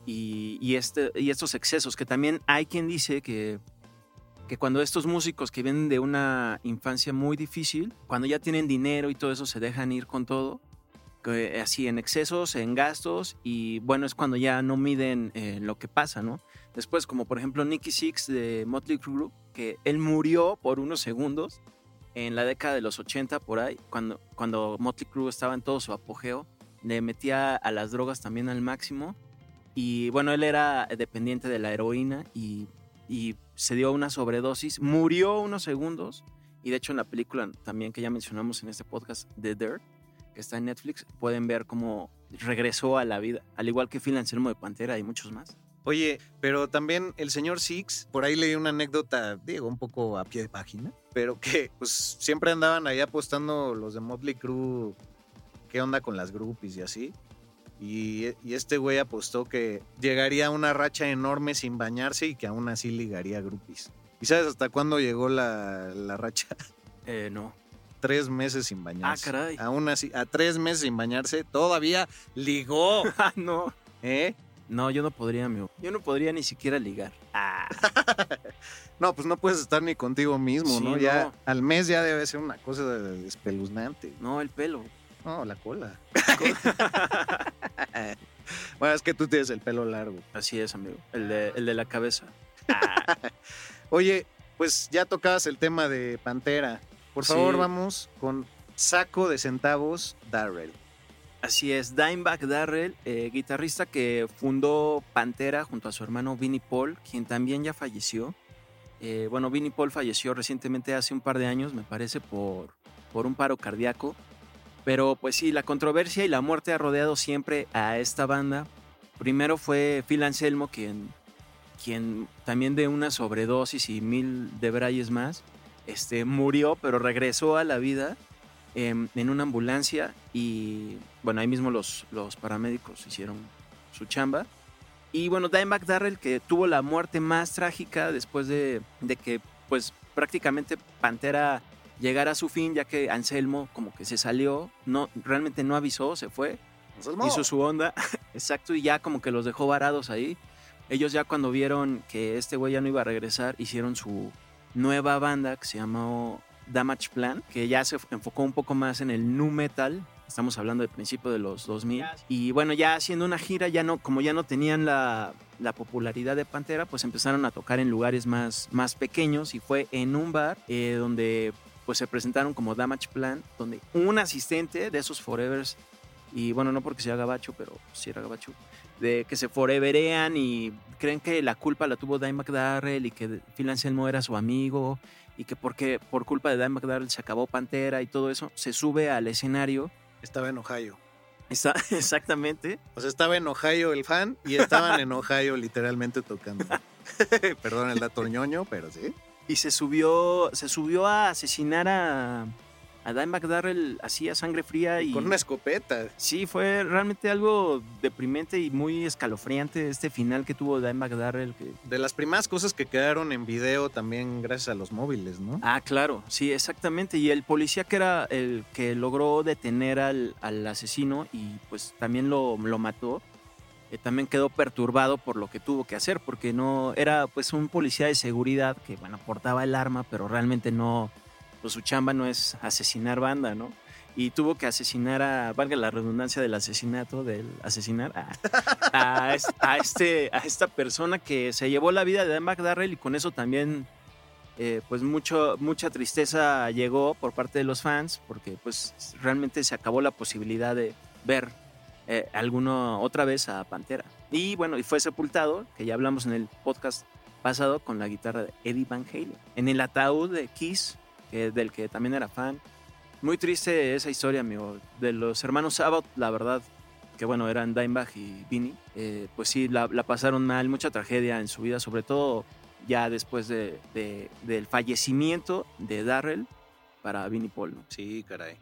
y, y este, y estos excesos, que también hay quien dice que, que cuando estos músicos que vienen de una infancia muy difícil, cuando ya tienen dinero y todo eso se dejan ir con todo, que así en excesos, en gastos, y bueno, es cuando ya no miden eh, lo que pasa, ¿no? Después, como por ejemplo Nicky Six de Motley Crue, que él murió por unos segundos en la década de los 80 por ahí, cuando, cuando Motley Crue estaba en todo su apogeo, le metía a las drogas también al máximo. Y bueno, él era dependiente de la heroína y, y se dio una sobredosis, murió unos segundos. Y de hecho en la película también que ya mencionamos en este podcast, The Dirt, que está en Netflix, pueden ver cómo regresó a la vida, al igual que Phil Anselmo de Pantera y muchos más. Oye, pero también el señor Six, por ahí leí una anécdota, digo, un poco a pie de página, pero que pues siempre andaban ahí apostando los de Motley Crue, qué onda con las groupies y así. Y, y este güey apostó que llegaría una racha enorme sin bañarse y que aún así ligaría groupies. ¿Y sabes hasta cuándo llegó la, la racha? Eh, no. Tres meses sin bañarse. Ah, caray. Aún así, a tres meses sin bañarse, todavía ligó. Ah, no. ¿Eh? No, yo no podría, amigo. Yo no podría ni siquiera ligar. No, pues no puedes estar ni contigo mismo, Sí, ¿no? Ya no. al mes ya debe ser una cosa espeluznante. No, el pelo. No, la cola. bueno, es que tú tienes el pelo largo. Así es, amigo. El de, el de la cabeza. Oye, pues ya tocabas el tema de Pantera. Por favor, Sí. vamos con Saco de Centavos, Darrell. Así es, Dimebag Darrell, eh, guitarrista que fundó Pantera junto a su hermano Vinnie Paul, quien también ya falleció. Eh, bueno, Vinnie Paul falleció recientemente hace un par de años, me parece, por, por un paro cardíaco. Pero pues sí, la controversia y la muerte ha rodeado siempre a esta banda. Primero fue Phil Anselmo, quien, quien también de una sobredosis y mil debrayes más, este, murió, pero regresó a la vida em, en una ambulancia y bueno, ahí mismo los, los paramédicos hicieron su chamba. Y bueno, Dimebag Darrell, que tuvo la muerte más trágica después de, de que pues prácticamente Pantera llegara a su fin, ya que Anselmo como que se salió, no, realmente no avisó, se fue, Anselmo. hizo su onda, exacto, y ya como que los dejó varados ahí. Ellos ya cuando vieron que este güey ya no iba a regresar, hicieron su nueva banda que se llamó Damage Plan, que ya se enfocó un poco más en el nu metal. Estamos hablando del principio de los 2000. Y bueno, ya haciendo una gira, ya no, como ya no tenían la, la popularidad de Pantera, pues empezaron a tocar en lugares más, más pequeños y fue en un bar eh, donde pues se presentaron como Damage Plan, donde un asistente de esos Forevers, y bueno, no porque sea gabacho, pero sí era gabacho, de que se foreverean y creen que la culpa la tuvo Dimebag Darrell y que Phil Anselmo era su amigo y que porque por culpa de Dimebag Darrell se acabó Pantera y todo eso, se sube al escenario. Estaba en Ohio. Está, exactamente. O sea, estaba en Ohio el fan y estaban en Ohio literalmente tocando. Perdón el dato ñoño, pero sí. Y se subió, se subió a asesinar a, a Dimebag Darrell así a sangre fría y Con una escopeta. Sí, fue realmente algo deprimente y muy escalofriante este final que tuvo Dimebag Darrell. Que... De las primeras cosas que quedaron en video también gracias a los móviles, ¿no? Ah, claro, sí, exactamente. Y el policía que era el que logró detener al, al asesino y pues también lo, lo mató, eh, también quedó perturbado por lo que tuvo que hacer, porque no era pues un policía de seguridad que, bueno, portaba el arma, pero realmente no, pues su chamba no es asesinar banda, ¿no? Y tuvo que asesinar a, valga la redundancia del asesinato, del asesinar a, a, es- a este, a esta persona que se llevó la vida de Dan McDarrell y con eso también, eh, pues mucho, mucha tristeza llegó por parte de los fans, porque pues realmente se acabó la posibilidad de ver eh, alguno otra vez a Pantera. Y bueno, y fue sepultado, que ya hablamos en el podcast pasado, con la guitarra de Eddie Van Halen. En el ataúd de Kiss, que- del que también era fan. Muy triste esa historia, amigo. De los hermanos Sabbath, la verdad, que bueno, eran Dimebag y Vinny, eh, pues sí, la, la pasaron mal, mucha tragedia en su vida, sobre todo ya después de, de- del fallecimiento de Darrell para Vinnie Paul. ¿no? Sí, caray.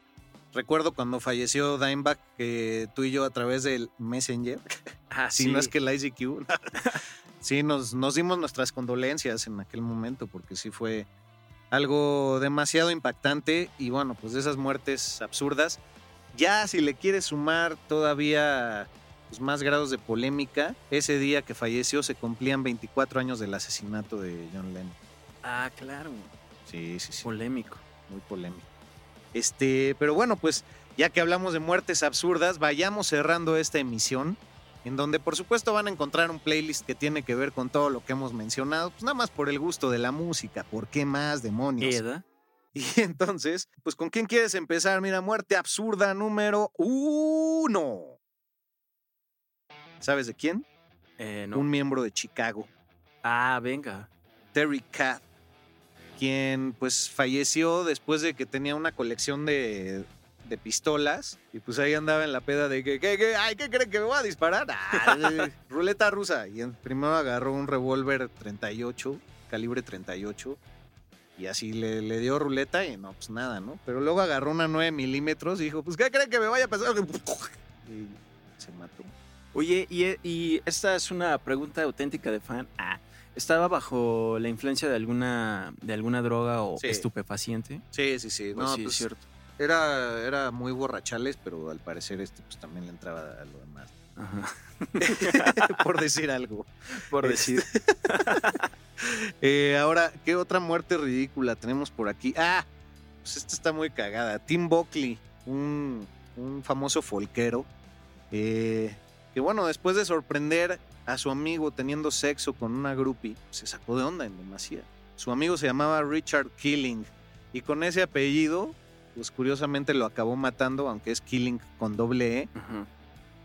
Recuerdo cuando falleció Dimebag que tú y yo a través del Messenger, Ah, si no es que el ICQ, sí, nos, nos dimos nuestras condolencias en aquel momento porque sí fue algo demasiado impactante y bueno, pues de esas muertes absurdas. Ya si le quieres sumar todavía pues, más grados de polémica, ese día que falleció se cumplían 24 años del asesinato de John Lennon. Ah, claro. Sí, sí, sí. Polémico. Muy polémico. Este, pero bueno, pues ya que hablamos de muertes absurdas, vayamos cerrando esta emisión, en donde por supuesto van a encontrar un playlist que tiene que ver con todo lo que hemos mencionado, pues nada más por el gusto de la música, ¿por qué más demonios? Eda. Y entonces, pues ¿con quién quieres empezar? Mira, muerte absurda número uno. ¿Sabes de quién? Eh, no. Un miembro de Chicago. Ah, venga. Terry Cat, quien pues falleció después de que tenía una colección de, de pistolas y pues ahí andaba en la peda de que, ¿qué, qué, ay, ¿qué creen que me voy a disparar? Ah, ruleta rusa. Y en- primero agarró un revólver 38, calibre 38, y así le, le dio ruleta y no, pues nada, ¿no? Pero luego agarró una 9 milímetros y dijo, pues ¿qué creen que me vaya a pasar? Y se mató. Oye, y, y esta es una pregunta auténtica de fan. Ah, ¿Estaba bajo la influencia de alguna, de alguna droga o Sí. estupefaciente? Sí, sí, sí. Pues No, sí, pues, es cierto. Era, era muy borrachales, pero al parecer este pues también le entraba a lo demás. Ajá. Por decir algo. Por decir. Eh, ahora, ¿qué otra muerte ridícula tenemos por aquí? Ah, pues esta está muy cagada. Tim Buckley, un, un famoso folquero, eh, que bueno, después de sorprender a su amigo teniendo sexo con una groupie, se sacó de onda en demasía. Su amigo se llamaba Richard Killing y con ese apellido, pues curiosamente lo acabó matando, aunque es Killing con doble E.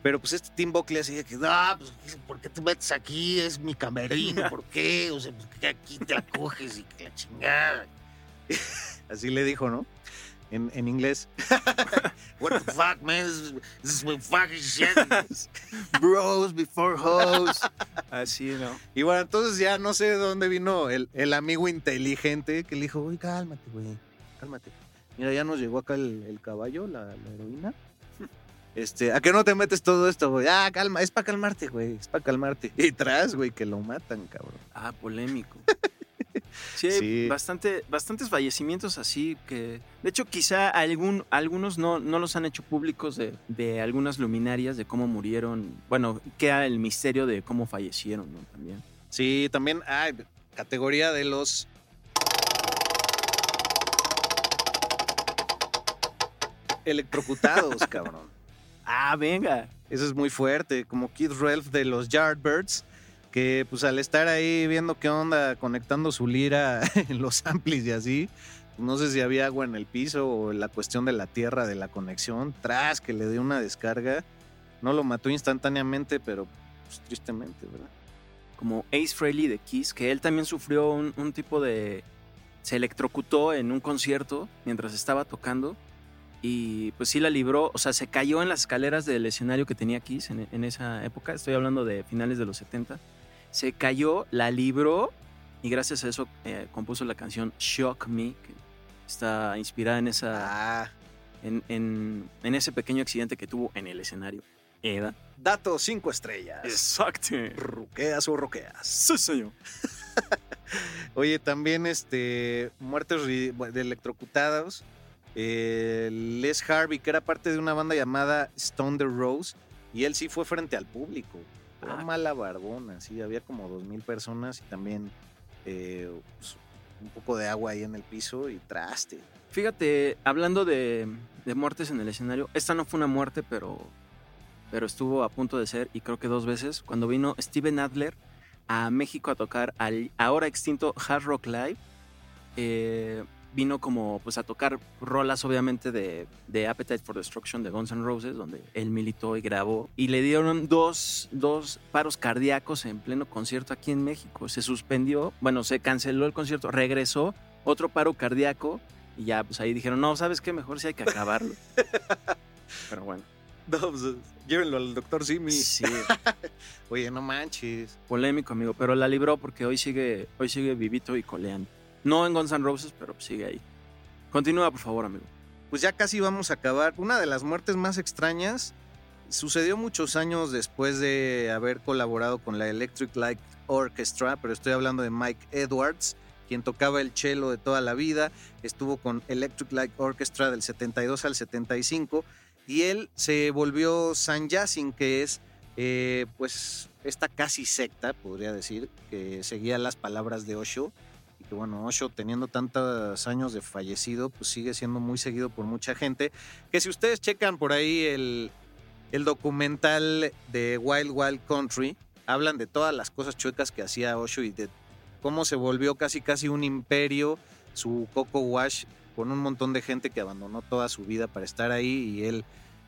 Pero pues este Tim Buckley así de que, No, pues, ¿por qué te metes aquí? Es mi camerino, ¿por qué? O sea, pues, que aquí te la coges y que la chingada. así le dijo, ¿no? En, en inglés. What the fuck, man? This, this is my fucking shit. Bros before hoes. Así, ¿no? Y bueno, entonces ya no sé de dónde vino el, el amigo inteligente que le dijo, uy, cálmate, güey, cálmate. Mira, ya nos llegó acá el, el caballo, la, la heroína. Este, ¿a qué no te metes todo esto, güey? Ah, calma, es para calmarte, güey, es para calmarte. Y tras, güey, que lo matan, cabrón. Ah, polémico. Sí, Sí. Bastante, bastantes fallecimientos así que, de hecho, quizá algún, algunos no, no los han hecho públicos de, de algunas luminarias de cómo murieron. Bueno, queda el misterio de cómo fallecieron, ¿no? También. Sí, también hay categoría de los electrocutados, cabrón. Ah, venga. Eso es muy fuerte, como Kid Ralph de los Yardbirds, que pues al estar ahí viendo qué onda, conectando su lira en los amplis y así, no sé si había agua en el piso o la cuestión de la tierra de la conexión, tras que le dio una descarga, no lo mató instantáneamente, pero pues, tristemente, ¿verdad? Como Ace Frehley de Kiss, que él también sufrió un, un tipo de... Se electrocutó en un concierto mientras estaba tocando y pues sí la libró, o sea, se cayó en las escaleras del escenario que tenía Kiss en, en esa época, estoy hablando de finales de los 70, se cayó, la libró y gracias a eso eh, compuso la canción Shock Me, que está inspirada en esa... En, en- en ese pequeño accidente que tuvo en el escenario. Eda. Dato 5 estrellas. Exacto. Ruqueas o roqueas. Sí, señor. Oye, también este muertes de electrocutados. Eh, Les Harvey, que era parte de una banda llamada Stone the Rose, y él sí fue frente al público. Era Ah. mala barbona, sí, había como dos mil personas y también eh, pues, un poco de agua ahí en el piso y traste. Fíjate, hablando de, de muertes en el escenario, esta no fue una muerte, pero, pero estuvo a punto de ser, y creo que dos veces, cuando vino Steven Adler a México a tocar al ahora extinto Hard Rock Live. eh, vino como pues a tocar rolas obviamente de, de Appetite for Destruction de Guns N' Roses, donde él militó y grabó. Y le dieron dos, dos paros cardíacos en pleno concierto aquí en México. Se suspendió, bueno, se canceló el concierto, regresó, otro paro cardíaco. Y ya, pues ahí dijeron, no, ¿sabes qué? Mejor sí hay que acabarlo. Pero bueno. No, pues, llévenlo al doctor Simi. Sí. Oye, no manches. Polémico, amigo, pero la libró porque hoy sigue, hoy sigue vivito y coleando. No en Guns N' Roses, pero sigue ahí. Continúa, por favor, amigo. Pues ya casi vamos a acabar. Una de las muertes más extrañas sucedió muchos años después de haber colaborado con la Electric Light Orchestra, pero estoy hablando de Mike Edwards, quien tocaba el cello de toda la vida, estuvo con Electric Light Orchestra del 72 al 75 y él se volvió San Yasin, que es eh, pues esta casi secta, podría decir, que seguía las palabras de Osho y que bueno, Osho teniendo tantos años de fallecido, pues sigue siendo muy seguido por mucha gente, que si ustedes checan por ahí el, el documental de Wild Wild Country, hablan de todas las cosas chuecas que hacía Osho y de cómo se volvió casi casi un imperio, su Coco Wash, con un montón de gente que abandonó toda su vida para estar ahí y él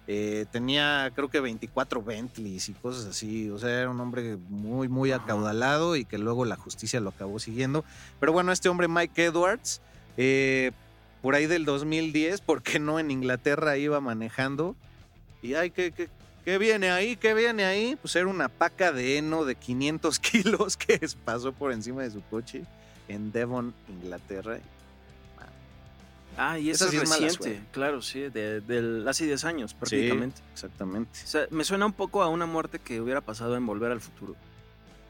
eh, tenía creo que 24 Bentleys y cosas así, o sea, era un hombre muy, muy acaudalado y que luego la justicia lo acabó siguiendo. Pero bueno, este hombre Mike Edwards, eh, por ahí del 2010, ¿por qué no en Inglaterra iba manejando? Y ay, ¿qué, qué, qué viene ahí? ¿Qué viene ahí? Pues era una paca de heno de 500 kilos que pasó por encima de su coche en Devon, Inglaterra. Ah, y Esa sí es mala reciente, suerte. claro, sí, de, del- hace 10 años prácticamente. Sí, exactamente. O sea, me suena un poco a una muerte que hubiera pasado en Volver al Futuro.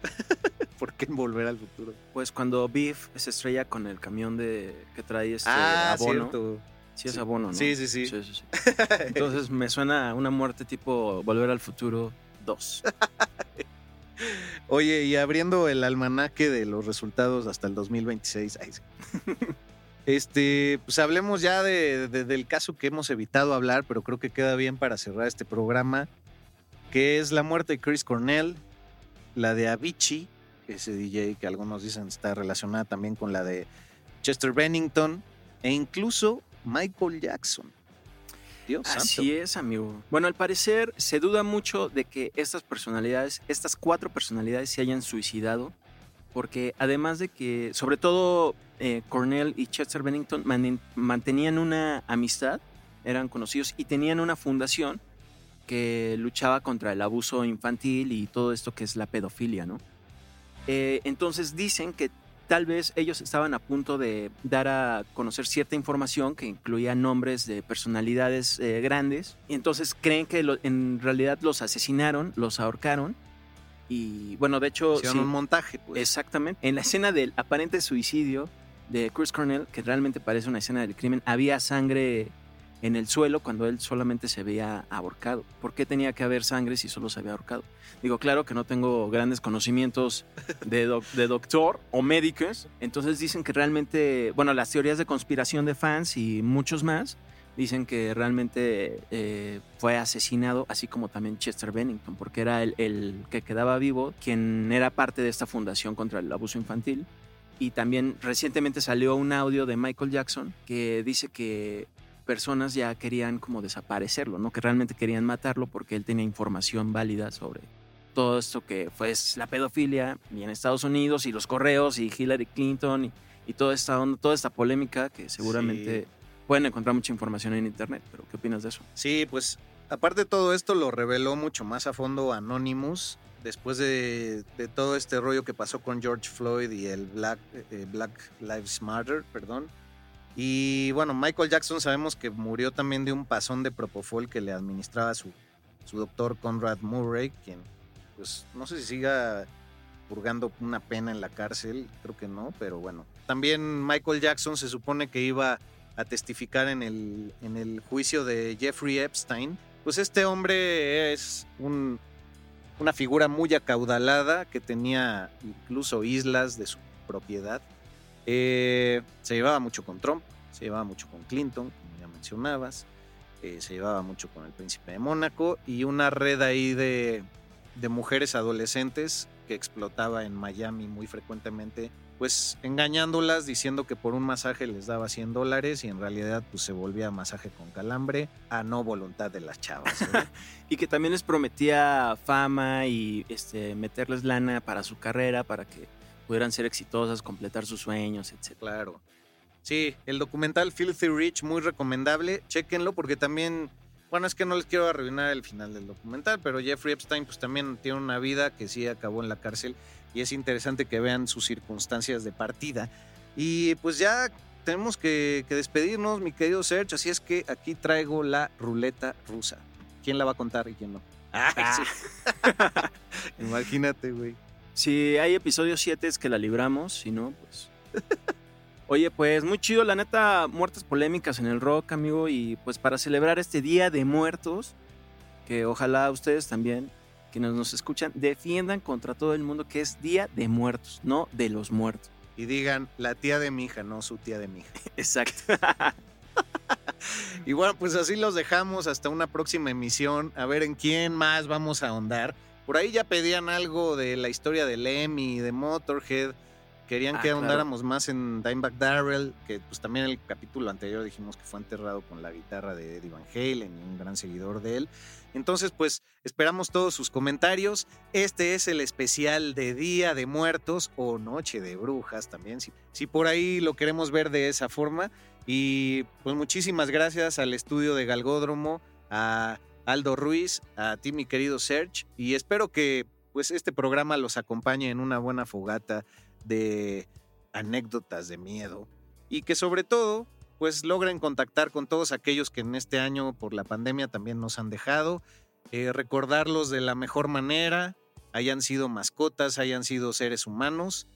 ¿Por qué en Volver al Futuro? Pues cuando Biff se estrella con el camión de que trae este ah, abono. cierto. Sí, es abono, ¿no? Sí, sí, sí. sí, sí. Entonces me suena a una muerte tipo Volver al Futuro 2. Oye, y abriendo el almanaque de los resultados hasta el 2026. Este, pues hablemos ya de- de- del caso que hemos evitado hablar, pero creo que queda bien para cerrar este programa, que es la muerte de Chris Cornell, la de Avicii, ese DJ que algunos dicen está relacionada también con la de Chester Bennington, e incluso Michael Jackson. Dios Así es, amigo. Bueno, al parecer se duda mucho de que estas personalidades, estas cuatro personalidades se hayan suicidado, porque además de que, sobre todo, eh, Cornell y Chester Bennington mantenían una amistad, eran conocidos y tenían una fundación que luchaba contra el abuso infantil y todo esto que es la pedofilia, ¿no? Eh, entonces dicen que tal vez ellos estaban a punto de dar a conocer cierta información que incluía nombres de personalidades eh, grandes. Y entonces creen que lo- en realidad los asesinaron, los ahorcaron. Y bueno, de hecho... Hicieron un montaje, pues. Exactamente. En la escena del aparente suicidio de Chris Cornell, que realmente parece una escena del crimen, había sangre en el suelo cuando él solamente se había ahorcado. ¿Por qué tenía que haber sangre si solo se había ahorcado? Digo, claro que no tengo grandes conocimientos de, doc- de doctor o médicos, entonces dicen que realmente, bueno, las teorías de conspiración de fans y muchos más dicen que realmente eh, fue asesinado, así como también Chester Bennington, porque era el, el que quedaba vivo, quien era parte de esta fundación contra el abuso infantil. Y también recientemente salió un audio de Michael Jackson que dice que personas ya querían como desaparecerlo, ¿no? Que realmente querían matarlo porque él tenía información válida sobre todo esto que fue la pedofilia y en Estados Unidos y los correos y Hillary Clinton y, y toda esta onda, toda esta polémica que seguramente pueden encontrar mucha información en internet. Pero ¿qué opinas de eso? Sí, pues aparte de todo esto lo reveló mucho más a fondo Anonymous después de, todo este rollo que pasó con George Floyd y el Black, eh, Black Lives Matter, perdón. Y bueno, Michael Jackson sabemos que murió también de un pasón de propofol que le administraba su, su doctor Conrad Murray, quien pues no sé si siga purgando una pena en la cárcel, creo que no, pero bueno. También Michael Jackson se supone que iba a testificar en el, en el juicio de Jeffrey Epstein. Pues este hombre es un, una figura muy acaudalada que tenía incluso islas de su propiedad. Eh, se llevaba mucho con Trump, se llevaba mucho con Clinton, como ya mencionabas, eh, se llevaba mucho con el príncipe de Mónaco y una red ahí de, de mujeres adolescentes que explotaba en Miami muy frecuentemente, pues engañándolas, diciendo que por un masaje les daba 100 dólares y en realidad pues se volvía masaje con calambre a no voluntad de las chavas. Y que también les prometía fama y este, meterles lana para su carrera, para que pudieran ser exitosas, completar sus sueños, etc. Claro. Sí, el documental Filthy Rich, muy recomendable. Chéquenlo porque también, bueno, es que no les quiero arruinar el final del documental, pero Jeffrey Epstein pues también tiene una vida que sí acabó en la cárcel y es interesante que vean sus circunstancias de partida. Y pues ya tenemos que, que despedirnos, mi querido Serge, así es que aquí traigo la ruleta rusa. ¿Quién la va a contar y quién no? Ay, sí. Imagínate, güey. Si hay episodios 7 es que la libramos, si no, pues... Oye, pues muy chido, la neta, muertes polémicas en el rock, amigo, y pues para celebrar este Día de Muertos, que ojalá ustedes también, quienes nos escuchan, defiendan contra todo el mundo que es Día de Muertos, no de los muertos. Y digan, la tía de mi hija, no su tía de mi hija. Exacto. Y bueno, pues así los dejamos hasta una próxima emisión. A ver en quién más vamos a ahondar. Por ahí ya pedían algo de la historia de Lemmy, de Motorhead. Querían Ah, que claro. ahondáramos más en Dimebag Darrell, que pues también en el capítulo anterior dijimos que fue enterrado con la guitarra de Eddie Van Halen y un gran seguidor de él. Entonces, pues esperamos todos sus comentarios. Este es el especial de Día de Muertos o Noche de Brujas también, si, si por ahí lo queremos ver de esa forma. Y pues muchísimas gracias al estudio de Galgódromo, a Aldo Ruiz, a ti mi querido Serge, y espero que pues este programa los acompañe en una buena fogata de anécdotas de miedo y que sobre todo pues logren contactar con todos aquellos que en este año por la pandemia también nos han dejado, eh, recordarlos de la mejor manera, hayan sido mascotas, hayan sido seres humanos.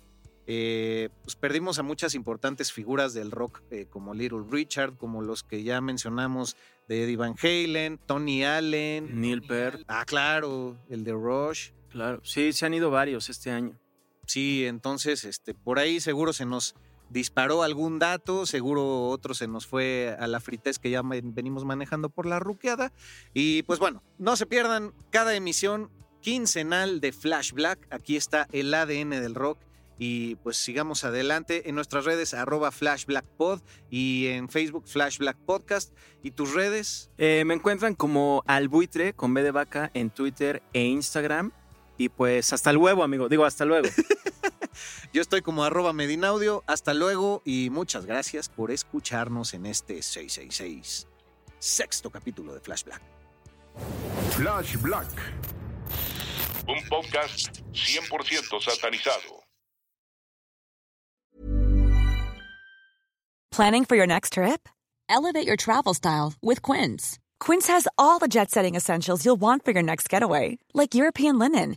Eh, pues perdimos a muchas importantes figuras del rock eh, como Little Richard, como los que ya mencionamos de Eddie Van Halen, Tony Allen, Neil Peart. Ah, claro, el de Rush. Claro, sí, se han ido varios este año. Sí, entonces, este, por ahí seguro se nos disparó algún dato, seguro otro se nos fue a la fritez que ya ven- venimos manejando por la ruqueada. Y pues bueno, no se pierdan cada emisión quincenal de Flash Black. Aquí está el ADN del rock y pues sigamos adelante en nuestras redes arroba flashblackpod y en Facebook Flashblack Podcast y tus redes. Eh, me encuentran como Albuitre con B de vaca en Twitter e Instagram. Y pues hasta luego, amigo. Digo, hasta luego. Yo estoy como arroba Medinaudio. Hasta luego y muchas gracias por escucharnos en este 666 sexto capítulo de Flash Black. Flash Black. Un podcast 100% satanizado. Planning for your next trip? Elevate your travel style with Quince. Quince has all the jet setting essentials you'll want for your next getaway, like European linen,